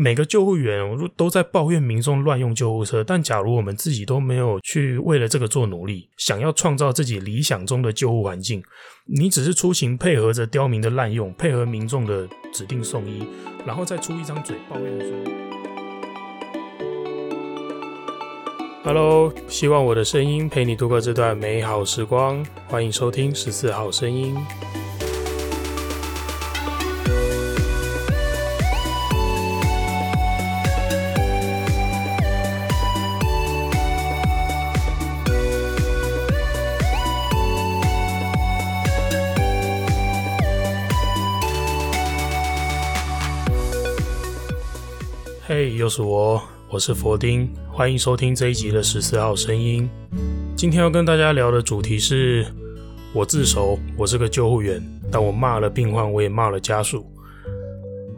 每个救护员都在抱怨民众乱用救护车，但假如我们自己都没有去为了这个做努力，想要创造自己理想中的救护环境，你只是出行配合着刁民的滥用，配合民众的指定送医，然后再出一张嘴抱怨说：“Hello，希望我的声音陪你度过这段美好时光，欢迎收听十四号声音。”告诉我，我是佛丁，欢迎收听这一集的十四号声音。今天要跟大家聊的主题是，我自首，我是个救护员，但我骂了病患，我也骂了家属。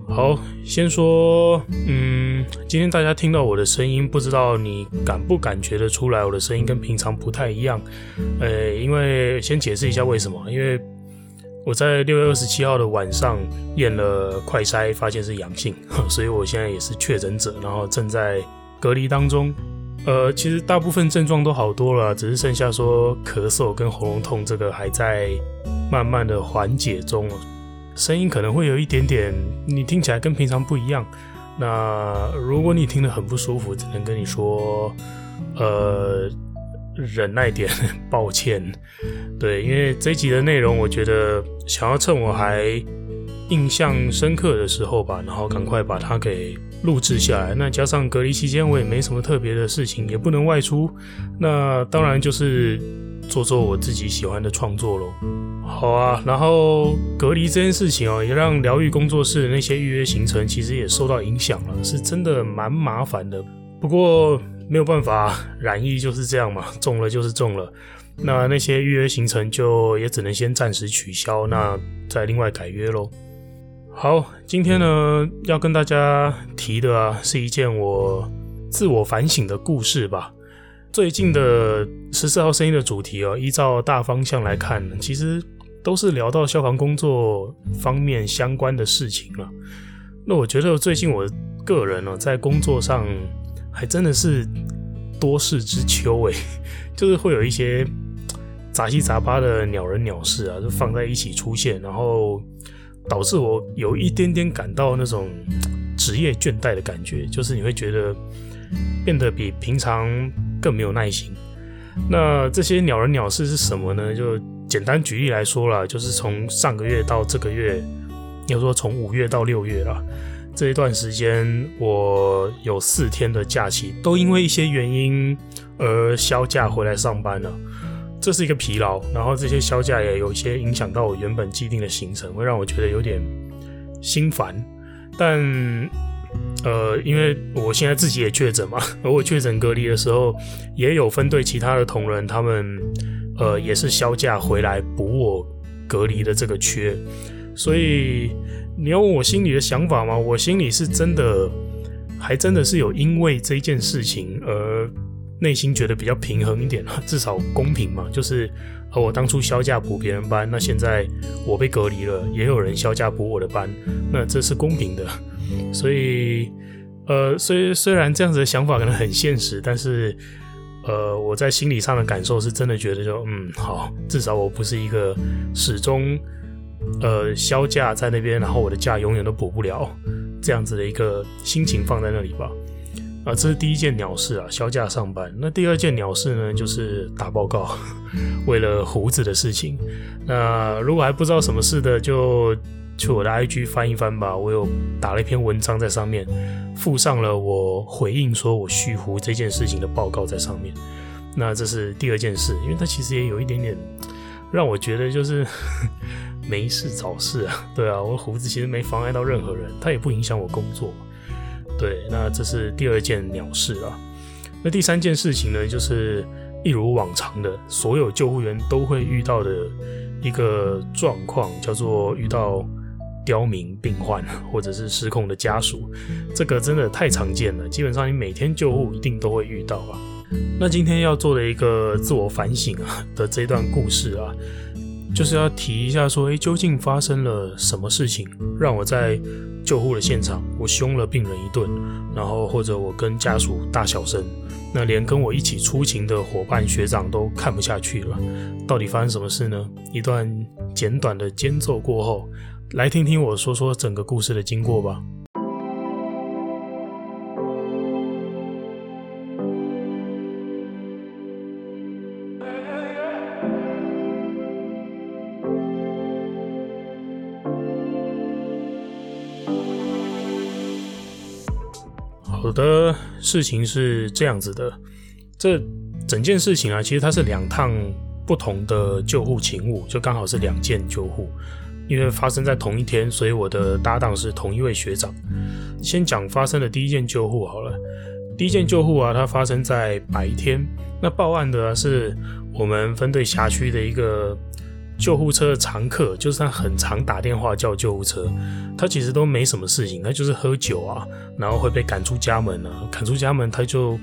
好，先说，嗯，今天大家听到我的声音，不知道你感不感觉得出来，我的声音跟平常不太一样。呃，因为先解释一下为什么，因为。我在六月二十七号的晚上验了快筛，发现是阳性，所以我现在也是确诊者，然后正在隔离当中。呃，其实大部分症状都好多了，只是剩下说咳嗽跟喉咙痛这个还在慢慢的缓解中。声音可能会有一点点，你听起来跟平常不一样。那如果你听得很不舒服，只能跟你说，呃。忍耐点，抱歉。对，因为这一集的内容，我觉得想要趁我还印象深刻的时候吧，然后赶快把它给录制下来。那加上隔离期间，我也没什么特别的事情，也不能外出，那当然就是做做我自己喜欢的创作喽。好啊，然后隔离这件事情哦，也让疗愈工作室的那些预约行程其实也受到影响了，是真的蛮麻烦的。不过。没有办法，染疫就是这样嘛，中了就是中了。那那些预约行程就也只能先暂时取消，那再另外改约喽。好，今天呢要跟大家提的啊，是一件我自我反省的故事吧。最近的十四号声音的主题哦，依照大方向来看，其实都是聊到消防工作方面相关的事情了。那我觉得最近我个人呢，在工作上。还真的是多事之秋哎，就是会有一些杂七杂八的鸟人鸟事啊，就放在一起出现，然后导致我有一点点感到那种职业倦怠的感觉，就是你会觉得变得比平常更没有耐心。那这些鸟人鸟事是什么呢？就简单举例来说啦，就是从上个月到这个月，要说从五月到六月啦。这一段时间，我有四天的假期，都因为一些原因而销假回来上班了。这是一个疲劳，然后这些销假也有一些影响到我原本既定的行程，会让我觉得有点心烦。但呃，因为我现在自己也确诊嘛，而我确诊隔离的时候，也有分队其他的同仁，他们呃也是销假回来补我隔离的这个缺，所以。你要问我心里的想法吗？我心里是真的，还真的是有因为这件事情而内心觉得比较平衡一点，至少公平嘛。就是和我当初销假补别人班，那现在我被隔离了，也有人销假补我的班，那这是公平的。所以，呃，虽虽然这样子的想法可能很现实，但是，呃，我在心理上的感受是真的觉得就嗯好，至少我不是一个始终。呃，销假在那边，然后我的假永远都补不了，这样子的一个心情放在那里吧。啊，这是第一件鸟事啊，销假上班。那第二件鸟事呢，就是打报告，为了胡子的事情。那如果还不知道什么事的，就去我的 IG 翻一翻吧。我有打了一篇文章在上面，附上了我回应说我蓄胡这件事情的报告在上面。那这是第二件事，因为它其实也有一点点让我觉得就是。没事找事啊，对啊，我胡子其实没妨碍到任何人，它也不影响我工作。对，那这是第二件鸟事啊。那第三件事情呢，就是一如往常的，所有救护员都会遇到的一个状况，叫做遇到刁民病患或者是失控的家属。这个真的太常见了，基本上你每天救护一定都会遇到啊。那今天要做的一个自我反省啊的这段故事啊。就是要提一下说，诶，究竟发生了什么事情，让我在救护的现场，我凶了病人一顿，然后或者我跟家属大小声，那连跟我一起出勤的伙伴学长都看不下去了，到底发生什么事呢？一段简短的间奏过后，来听听我说说整个故事的经过吧。的，事情是这样子的，这整件事情啊，其实它是两趟不同的救护勤务，就刚好是两件救护，因为发生在同一天，所以我的搭档是同一位学长。先讲发生的第一件救护好了，第一件救护啊，它发生在白天，那报案的是我们分队辖区的一个。救护车的常客，就是他很常打电话叫救护车，他其实都没什么事情，他就是喝酒啊，然后会被赶出家门啊，赶出家门他就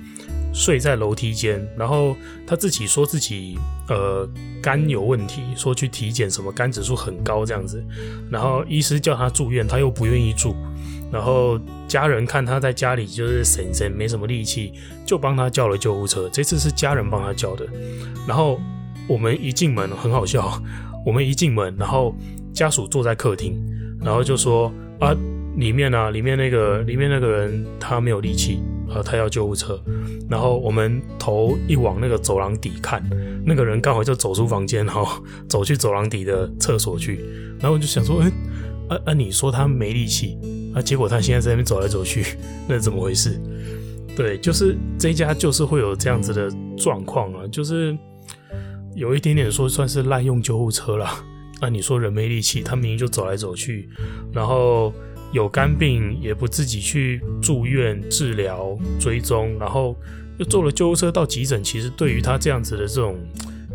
睡在楼梯间，然后他自己说自己呃肝有问题，说去体检什么肝指数很高这样子，然后医师叫他住院，他又不愿意住，然后家人看他在家里就是神神没什么力气，就帮他叫了救护车，这次是家人帮他叫的，然后我们一进门很好笑。我们一进门，然后家属坐在客厅，然后就说啊，里面啊，里面那个里面那个人他没有力气啊，他要救护车。然后我们头一往那个走廊底看，那个人刚好就走出房间，然后 走去走廊底的厕所去。然后我就想说，哎，啊啊，你说他没力气啊，结果他现在在那边走来走去，那是怎么回事？对，就是这一家就是会有这样子的状况啊，就是。有一点点说算是滥用救护车了。那你说人没力气，他明明就走来走去，然后有肝病也不自己去住院治疗追踪，然后又坐了救护车到急诊。其实对于他这样子的这种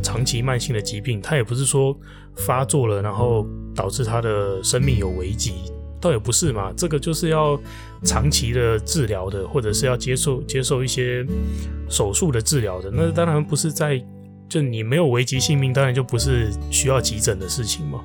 长期慢性的疾病，他也不是说发作了，然后导致他的生命有危机，倒也不是嘛。这个就是要长期的治疗的，或者是要接受接受一些手术的治疗的。那当然不是在。就你没有危及性命，当然就不是需要急诊的事情嘛。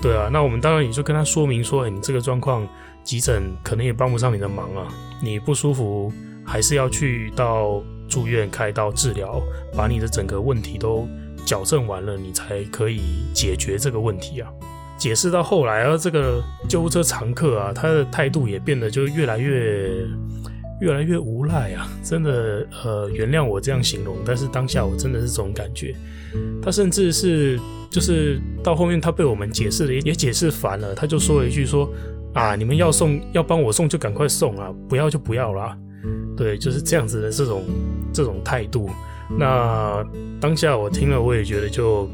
对啊，那我们当然也就跟他说明说，欸，你这个状况急诊可能也帮不上你的忙啊。你不舒服，还是要去到住院开刀治疗，把你的整个问题都矫正完了，你才可以解决这个问题啊。解释到后来啊，这个救护车常客啊，他的态度也变得就越来越。越来越无赖啊！真的，呃，原谅我这样形容，但是当下我真的是这种感觉。他甚至是，就是到后面他被我们解释的也解释烦了，他就说了一句说：“啊，你们要送要帮我送就赶快送啊，不要就不要啦。”对，就是这样子的这种这种态度。那当下我听了，我也觉得就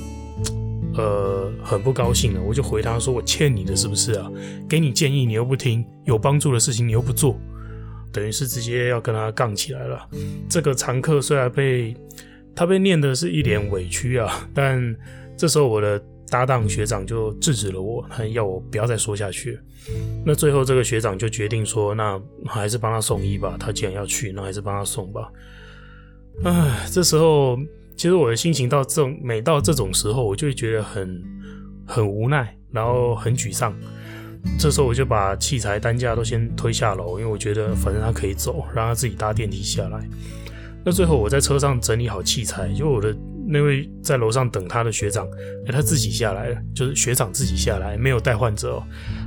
呃很不高兴了。我就回他说：“我欠你的是不是啊？给你建议你又不听，有帮助的事情你又不做。”等于是直接要跟他杠起来了。这个常客虽然被他被念的是一脸委屈啊，但这时候我的搭档学长就制止了我，他要我不要再说下去。那最后这个学长就决定说，那还是帮他送医吧。他既然要去，那还是帮他送吧。唉，这时候其实我的心情到这种每到这种时候，我就会觉得很很无奈，然后很沮丧。这时候我就把器材担架都先推下楼，因为我觉得反正他可以走，让他自己搭电梯下来。那最后我在车上整理好器材，就我的那位在楼上等他的学长，他自己下来了，就是学长自己下来，没有带患者哦。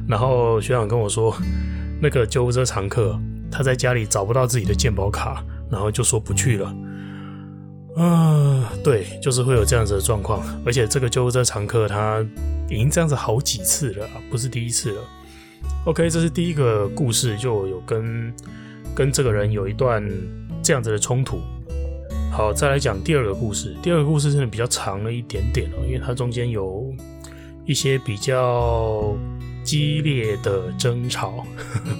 然后学长跟我说，那个救护车常客他在家里找不到自己的健保卡，然后就说不去了。啊、对，就是会有这样子的状况，而且这个救护车常客他。已经这样子好几次了，不是第一次了。OK，这是第一个故事，就有跟跟这个人有一段这样子的冲突。好，再来讲第二个故事。第二个故事真的比较长了一点点哦，因为它中间有一些比较激烈的争吵。呵 呵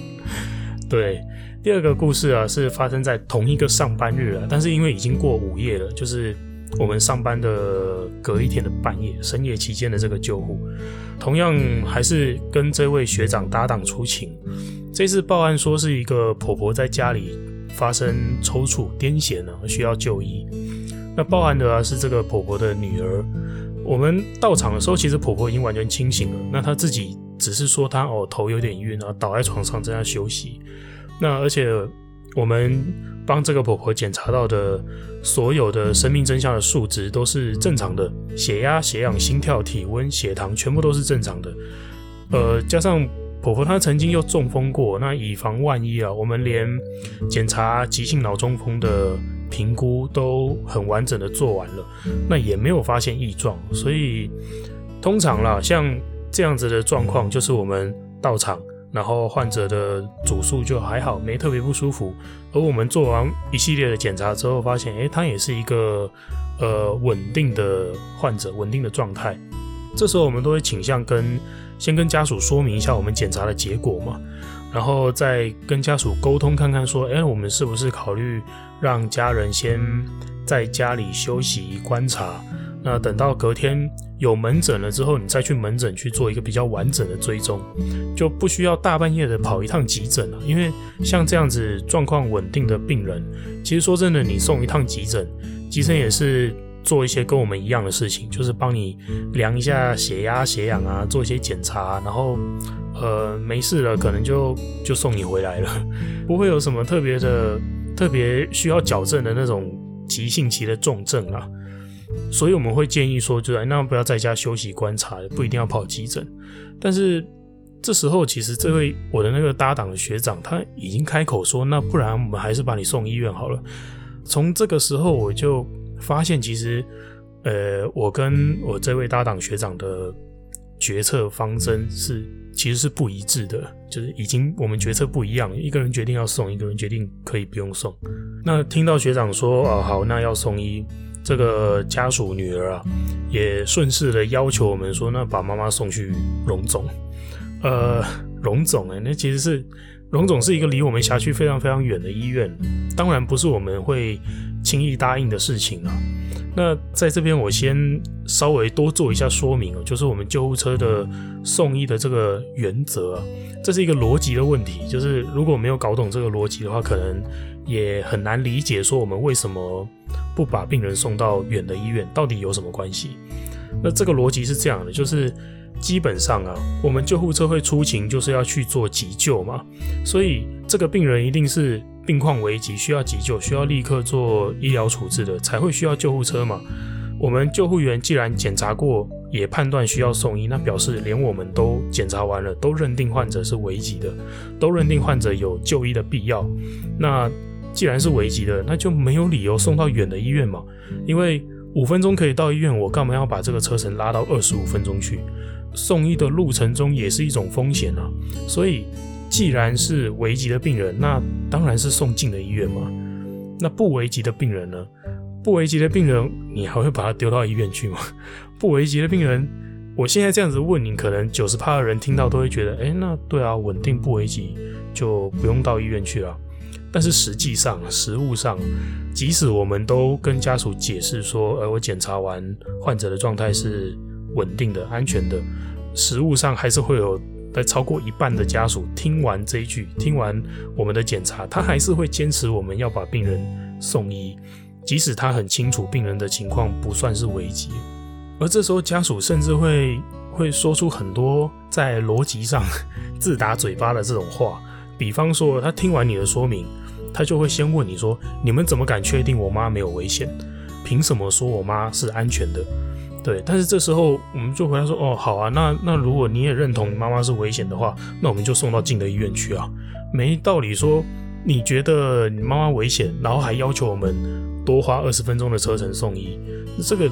对，第二个故事啊是发生在同一个上班日啊，但是因为已经过午夜了，就是。我们上班的隔一天的半夜、深夜期间的这个救护，同样还是跟这位学长搭档出勤。这次报案说是一个婆婆在家里发生抽搐、癫痫呢，需要就医。那报案的啊是这个婆婆的女儿。我们到场的时候，其实婆婆已经完全清醒了。那她自己只是说她哦头有点晕啊，倒在床上正在休息。那而且我们帮这个婆婆检查到的所有的生命真相的数值都是正常的，血压、血氧、心跳、体温、血糖全部都是正常的。呃，加上婆婆她曾经又中风过，那以防万一啊，我们连检查急性脑中风的。评估都很完整的做完了，那也没有发现异状，所以通常啦，像这样子的状况，就是我们到场，然后患者的主诉就还好，没特别不舒服，而我们做完一系列的检查之后，发现，诶，他也是一个呃稳定的患者，稳定的状态。这时候我们都会倾向跟先跟家属说明一下我们检查的结果嘛。然后再跟家属沟通看看，说，哎，我们是不是考虑让家人先在家里休息观察？那等到隔天有门诊了之后，你再去门诊去做一个比较完整的追踪，就不需要大半夜的跑一趟急诊了。因为像这样子状况稳定的病人，其实说真的，你送一趟急诊，急诊也是。做一些跟我们一样的事情，就是帮你量一下血压、血氧啊，做一些检查，然后呃没事了，可能就就送你回来了，不会有什么特别的、特别需要矫正的那种急性期的重症啊。所以我们会建议说，就是那不要在家休息观察，不一定要跑急诊。但是这时候，其实这位我的那个搭档的学长他已经开口说，那不然我们还是把你送医院好了。从这个时候我就。发现其实，呃，我跟我这位搭档学长的决策方针是其实是不一致的，就是已经我们决策不一样，一个人决定要送，一个人决定可以不用送。那听到学长说，哦，好，那要送医，这个家属女儿啊，也顺势的要求我们说，那把妈妈送去荣总。呃，荣总，哎，那其实是荣总是一个离我们辖区非常非常远的医院，当然不是我们会。轻易答应的事情啊，那在这边我先稍微多做一下说明哦，就是我们救护车的送医的这个原则啊，这是一个逻辑的问题，就是如果没有搞懂这个逻辑的话，可能也很难理解说我们为什么不把病人送到远的医院，到底有什么关系？那这个逻辑是这样的，就是基本上啊，我们救护车会出勤就是要去做急救嘛，所以这个病人一定是。病况危急，需要急救，需要立刻做医疗处置的，才会需要救护车嘛。我们救护员既然检查过，也判断需要送医，那表示连我们都检查完了，都认定患者是危急的，都认定患者有就医的必要。那既然是危急的，那就没有理由送到远的医院嘛。因为五分钟可以到医院，我干嘛要把这个车程拉到二十五分钟去？送医的路程中也是一种风险啊，所以。既然是危急的病人，那当然是送近的医院嘛。那不危急的病人呢？不危急的病人，你还会把他丢到医院去吗？不危急的病人，我现在这样子问你，可能九十趴的人听到都会觉得，哎，那对啊，稳定不危急就不用到医院去了。但是实际上，实物上，即使我们都跟家属解释说，呃，我检查完患者的状态是稳定的、安全的，实物上还是会有。在超过一半的家属听完这一句，听完我们的检查，他还是会坚持我们要把病人送医，即使他很清楚病人的情况不算是危急。而这时候家属甚至会会说出很多在逻辑上 自打嘴巴的这种话，比方说他听完你的说明，他就会先问你说：“你们怎么敢确定我妈没有危险？凭什么说我妈是安全的？”对，但是这时候我们就回答说：“哦，好啊，那那如果你也认同你妈妈是危险的话，那我们就送到近的医院去啊。没道理说你觉得你妈妈危险，然后还要求我们多花二十分钟的车程送医，这个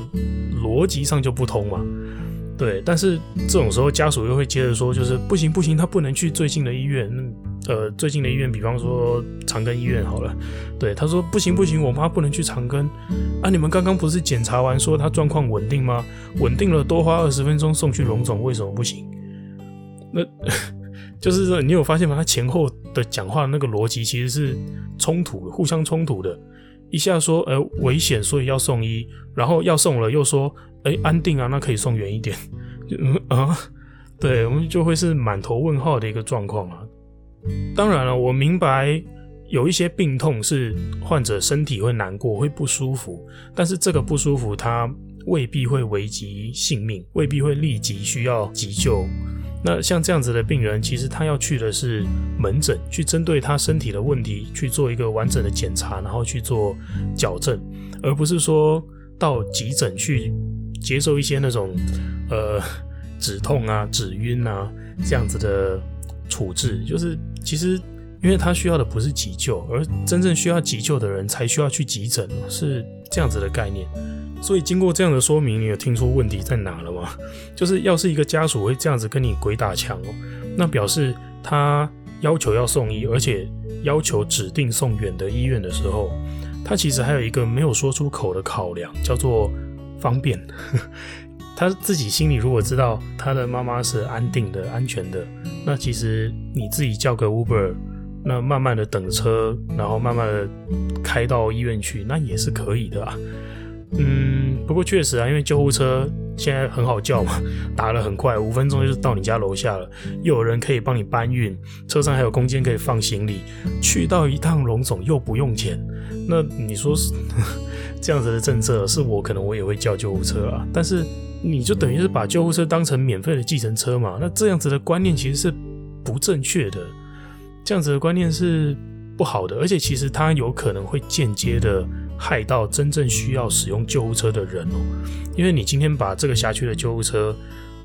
逻辑上就不通嘛。对，但是这种时候家属又会接着说，就是不行不行，他不能去最近的医院。”呃，最近的医院，比方说长庚医院好了。对，他说不行不行，我妈不能去长庚啊！你们刚刚不是检查完说她状况稳定吗？稳定了，多花二十分钟送去龙总，为什么不行？那 就是说，你有发现吗？他前后的讲话那个逻辑其实是冲突的，互相冲突的。一下说呃危险，所以要送医，然后要送了又说哎安定啊，那可以送远一点。嗯啊，对，我们就会是满头问号的一个状况啊。当然了，我明白有一些病痛是患者身体会难过、会不舒服，但是这个不舒服它未必会危及性命，未必会立即需要急救。那像这样子的病人，其实他要去的是门诊，去针对他身体的问题去做一个完整的检查，然后去做矫正，而不是说到急诊去接受一些那种呃止痛啊、止晕啊这样子的处置。就是其实因为他需要的不是急救，而真正需要急救的人才需要去急诊，是这样子的概念。所以经过这样的说明，你有听出问题在哪了吗？就是要是一个家属会这样子跟你鬼打墙哦，那表示他要求要送医，而且要求指定送远的医院的时候，他其实还有一个没有说出口的考量，叫做方便。他自己心里如果知道他的妈妈是安定的、安全的，那其实你自己叫个 Uber，那慢慢的等车，然后慢慢的开到医院去，那也是可以的啊。嗯，不过确实啊，因为救护车现在很好叫嘛，打了很快，五分钟就到你家楼下了，又有人可以帮你搬运，车上还有空间可以放行李，去到一趟龙总又不用钱，那你说是 这样子的政策，是我可能我也会叫救护车啊，但是你就等于是把救护车当成免费的计程车嘛，那这样子的观念其实是不正确的，这样子的观念是不好的，而且其实它有可能会间接的。害到真正需要使用救护车的人哦，因为你今天把这个辖区的救护车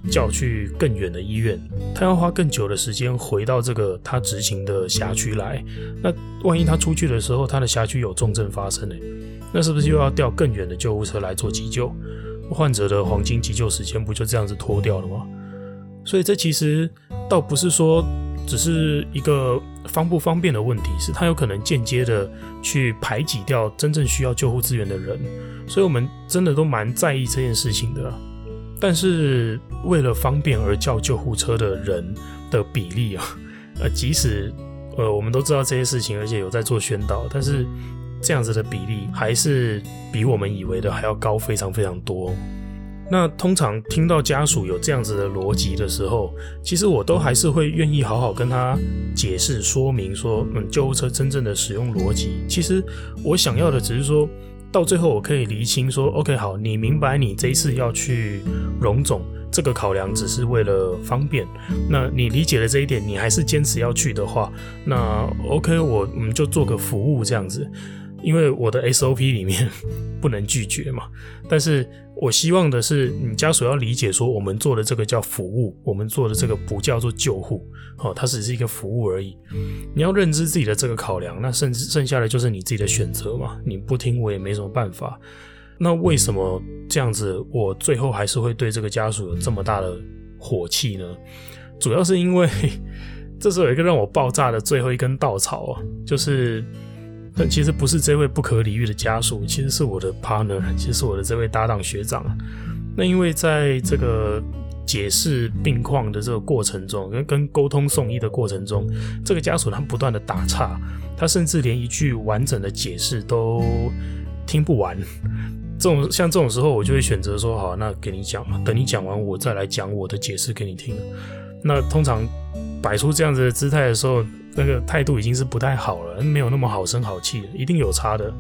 叫去更远的医院，他要花更久的时间回到这个他执行的辖区来。那万一他出去的时候，他的辖区有重症发生呢？那是不是又要调更远的救护车来做急救？患者的黄金急救时间不就这样子拖掉了吗？所以这其实倒不是说。只是一个方不方便的问题，是它有可能间接的去排挤掉真正需要救护资源的人，所以我们真的都蛮在意这件事情的。但是为了方便而叫救护车的人的比例啊，呃，即使呃我们都知道这些事情，而且有在做宣导，但是这样子的比例还是比我们以为的还要高非常非常多。那通常听到家属有这样子的逻辑的时候，其实我都还是会愿意好好跟他解释说明说，嗯，救护车真正的使用逻辑。其实我想要的只是说到最后我可以厘清说，OK，好，你明白你这一次要去荣总，这个考量只是为了方便。那你理解了这一点，你还是坚持要去的话，那 OK，我们就做个服务这样子。因为我的 SOP 里面 不能拒绝嘛，但是我希望的是你家属要理解说，我们做的这个叫服务，我们做的这个不叫做救护，哦，它只是一个服务而已。你要认知自己的这个考量，那剩剩下的就是你自己的选择嘛，你不听我也没什么办法。那为什么这样子，我最后还是会对这个家属有这么大的火气呢？主要是因为 这是有一个让我爆炸的最后一根稻草啊，就是。但其实不是这位不可理喻的家属，其实是我的 partner，其实是我的这位搭档学长。那因为在这个解释病况的这个过程中，跟跟沟通送医的过程中，这个家属他不断的打岔，他甚至连一句完整的解释都听不完。这种像这种时候，我就会选择说：好，那给你讲，等你讲完，我再来讲我的解释给你听。那通常摆出这样子的姿态的时候。那个态度已经是不太好了，没有那么好声好气，一定有差的。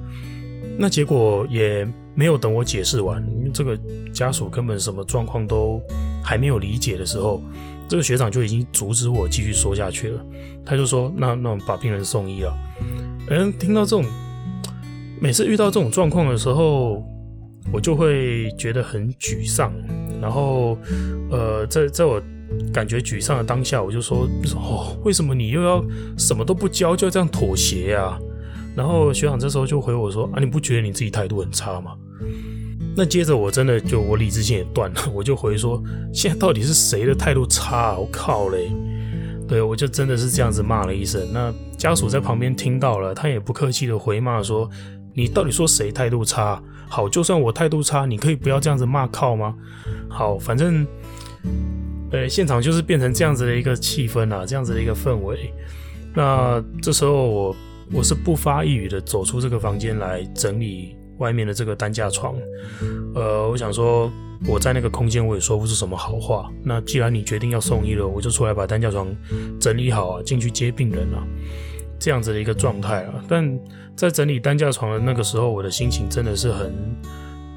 那结果也没有等我解释完，这个家属根本什么状况都还没有理解的时候，这个学长就已经阻止我继续说下去了。他就说：“那那把病人送医了。”嗯，听到这种，每次遇到这种状况的时候，我就会觉得很沮丧。然后，呃，在在我。感觉沮丧的当下，我就说：“哦，为什么你又要什么都不教，就要这样妥协呀？”然后学长这时候就回我说：“啊，你不觉得你自己态度很差吗？”那接着我真的就我理智性也断了，我就回说：“现在到底是谁的态度差？我靠嘞！”对，我就真的是这样子骂了一声。那家属在旁边听到了，他也不客气的回骂说：“你到底说谁态度差？好，就算我态度差，你可以不要这样子骂靠吗？好，反正。”对，现场就是变成这样子的一个气氛啊，这样子的一个氛围。那这时候我我是不发一语的走出这个房间来整理外面的这个担架床。呃，我想说我在那个空间我也说不出什么好话。那既然你决定要送医了，我就出来把担架床整理好啊，进去接病人啊，这样子的一个状态啊。但在整理担架床的那个时候，我的心情真的是很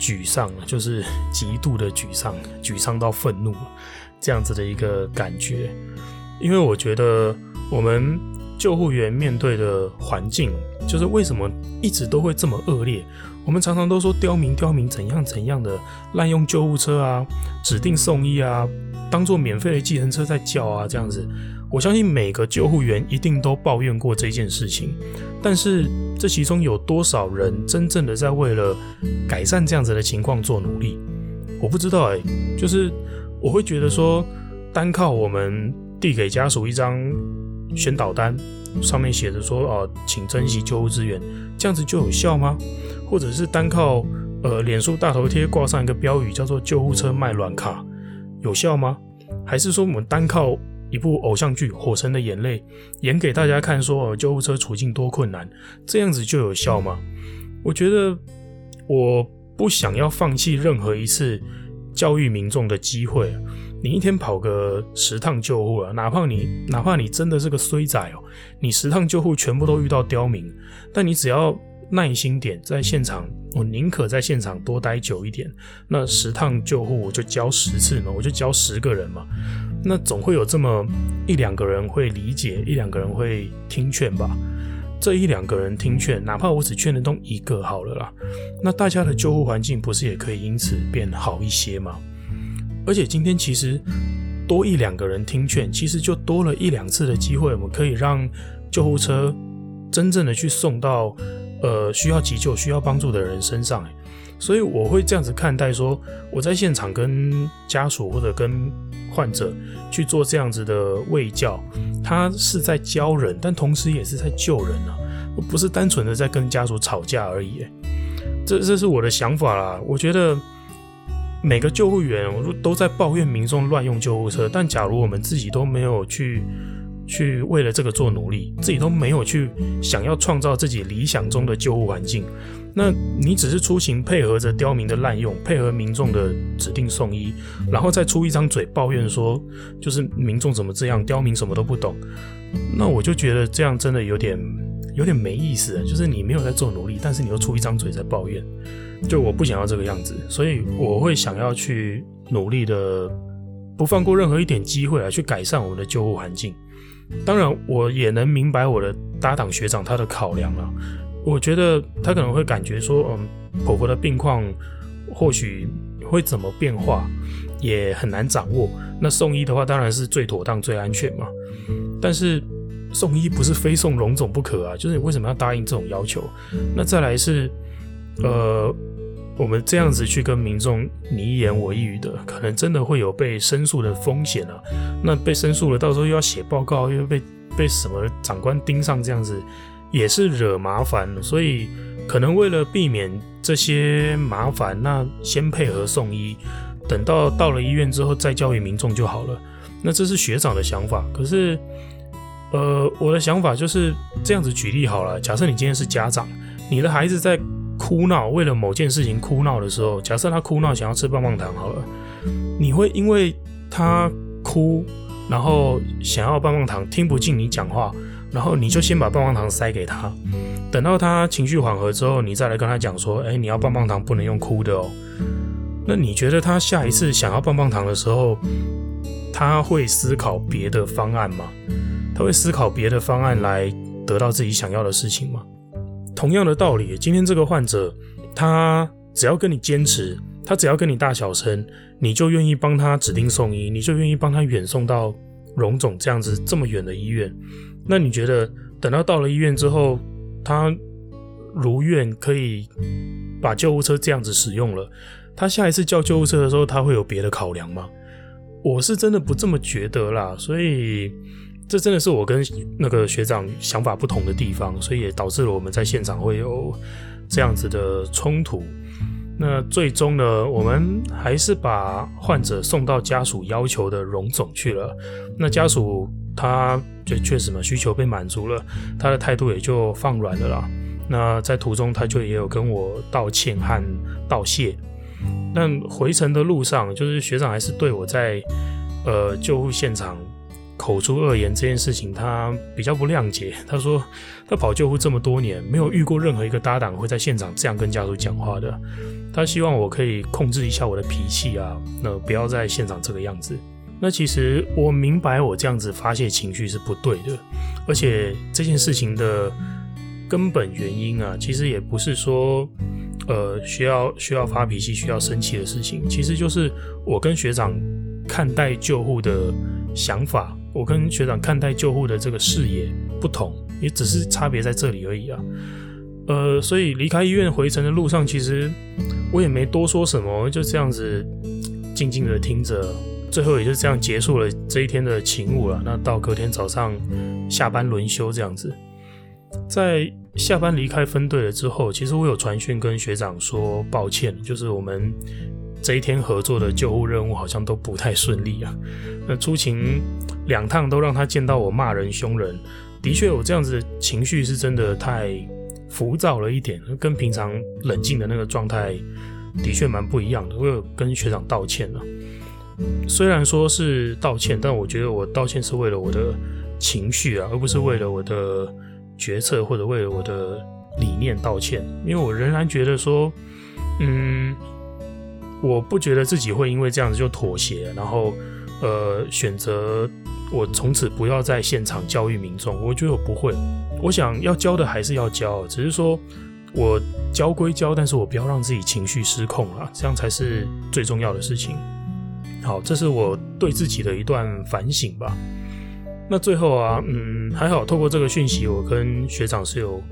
沮丧，就是 极度的沮丧，沮丧到愤怒这样子的一个感觉。因为我觉得我们救护员面对的环境，就是为什么一直都会这么恶劣。我们常常都说刁民刁民怎样怎样的滥用救护车啊，指定送医啊，当做免费的计程车在叫啊，这样子。我相信每个救护员一定都抱怨过这件事情，但是这其中有多少人真正的在为了改善这样子的情况做努力？我不知道哎、就是我会觉得说，单靠我们递给家属一张宣导单，上面写着说哦，请珍惜救护资源，这样子就有效吗？或者是单靠呃脸书大头贴挂上一个标语叫做“救护车卖卵卡”，有效吗？还是说我们单靠一部偶像剧《火神的眼泪》演给大家看，说哦救护车处境多困难，这样子就有效吗？我觉得我不想要放弃任何一次教育民众的机会。你一天跑个十趟救护啊，哪怕你哪怕你真的是个衰仔哦，你十趟救护全部都遇到刁民，但你只要耐心点，在现场，我宁可在现场多待久一点。那十趟救护我就教十次嘛，我就教十个人嘛。那总会有这么一两个人会理解，一两个人会听劝吧。这一两个人听劝，哪怕我只劝得动一个好了啦。那大家的救护环境不是也可以因此变好一些吗？而且今天其实多一两个人听劝，其实就多了一两次的机会，我们可以让救护车真正的去送到呃需要急救、需要帮助的人身上。所以我会这样子看待说，我在现场跟家属或者跟患者去做这样子的卫教，他是在教人，但同时也是在救人啊，不是单纯的在跟家属吵架而已。这这是我的想法啦。我觉得每个救护员都在抱怨民众乱用救护车，但假如我们自己都没有去去为了这个做努力，自己都没有去想要创造自己理想中的救护环境。那你只是出行配合着刁民的滥用，配合民众的指定送医，然后再出一张嘴抱怨说，就是民众怎么这样，刁民什么都不懂。那我就觉得这样真的有点有点没意思，就是你没有在做努力，但是你又出一张嘴在抱怨，就我不想要这个样子，所以我会想要去努力的，不放过任何一点机会来去改善我们的救护环境。当然，我也能明白我的搭档学长他的考量了。我觉得他可能会感觉说，嗯，婆婆的病况或许会怎么变化，也很难掌握。那送医的话，当然是最妥当、最安全嘛。但是送医不是非送龙总不可啊，就是你为什么要答应这种要求？那再来是，呃，我们这样子去跟民众你一言我一语的，可能真的会有被申诉的风险啊。那被申诉了，到时候又要写报告，又被被什么长官盯上这样子。也是惹麻烦，所以可能为了避免这些麻烦，那先配合送医，等到到了医院之后再教育民众就好了。那这是学长的想法，可是，呃，我的想法就是这样子举例好了。假设你今天是家长，你的孩子在哭闹，为了某件事情哭闹的时候，假设他哭闹想要吃棒棒糖好了，你会因为他哭，然后想要棒棒糖，听不进你讲话。然后你就先把棒棒糖塞给他，等到他情绪缓和之后，你再来跟他讲说：“哎，你要棒棒糖不能用哭的哦。”那你觉得他下一次想要棒棒糖的时候，他会思考别的方案吗？他会思考别的方案来得到自己想要的事情吗？同样的道理，今天这个患者，他只要跟你坚持，他只要跟你大小声，你就愿意帮他指定送医，你就愿意帮他远送到荣总这样子这么远的医院。那你觉得等到到了医院之后，他如愿可以把救护车这样子使用了，他下一次叫救护车的时候，他会有别的考量吗？我是真的不这么觉得啦，所以这真的是我跟那个学长想法不同的地方，所以也导致了我们在现场会有这样子的冲突。那最终呢，我们还是把患者送到家属要求的荣总去了。那家属。他就确实嘛，需求被满足了，他的态度也就放软了啦。那在途中，他就也有跟我道歉和道谢。但回程的路上，就是学长还是对我在呃救护现场口出恶言这件事情，他比较不谅解。他说他跑救护这么多年，没有遇过任何一个搭档会在现场这样跟家属讲话的。他希望我可以控制一下我的脾气啊，那不要在现场这个样子。那其实我明白我这样子发泄情绪是不对的，而且这件事情的根本原因啊，其实也不是说呃需要需要发脾气、需要生气的事情，其实就是我跟学长看待救护的想法，我跟学长看待救护的这个视野不同，也只是差别在这里而已啊。呃，所以离开医院回程的路上，其实我也没多说什么，就这样子静静的听着。最后也就这样结束了这一天的勤务了。那到隔天早上下班轮休这样子，在下班离开分队了之后，其实我有传讯跟学长说抱歉，就是我们这一天合作的救护任务好像都不太顺利啊。那出勤两趟都让他见到我骂人凶人，的确我这样子的情绪是真的太浮躁了一点，跟平常冷静的那个状态的确蛮不一样的。我有跟学长道歉了。虽然说是道歉，但我觉得我道歉是为了我的情绪啊，而不是为了我的决策或者为了我的理念道歉。因为我仍然觉得说，嗯，我不觉得自己会因为这样子就妥协，然后呃选择我从此不要在现场教育民众。我觉得我不会，我想要教的还是要教，只是说我教归教，但是我不要让自己情绪失控了，这样才是最重要的事情。好，这是我对自己的一段反省吧。那最后啊，嗯，还好，透过这个讯息，我跟学长是有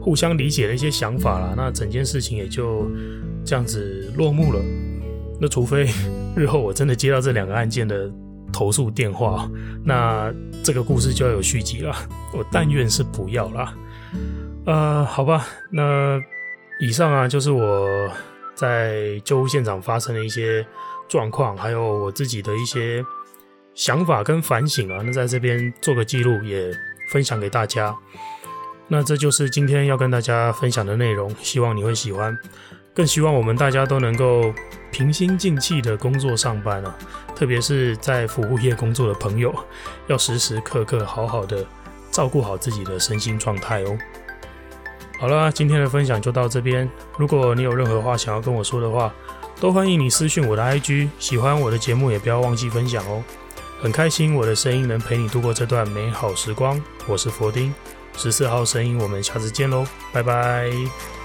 互相理解的一些想法啦。那整件事情也就这样子落幕了。那除非 日后我真的接到这两个案件的投诉电话，那这个故事就要有续集了。我但愿是不要啦。呃，好吧，那以上啊，就是我在救护现场发生的一些。状况，还有我自己的一些想法跟反省啊，那在这边做个记录，也分享给大家。那这就是今天要跟大家分享的内容，希望你会喜欢，更希望我们大家都能够平心静气的工作上班啊，特别是在服务业工作的朋友，要时时刻刻好好的照顾好自己的身心状态哦。好了，今天的分享就到这边，如果你有任何话想要跟我说的话，都欢迎你私讯我的 IG，喜欢我的节目也不要忘记分享哦。很开心我的声音能陪你度过这段美好时光，我是佛丁，十四号声音，我们下次见喽，拜拜。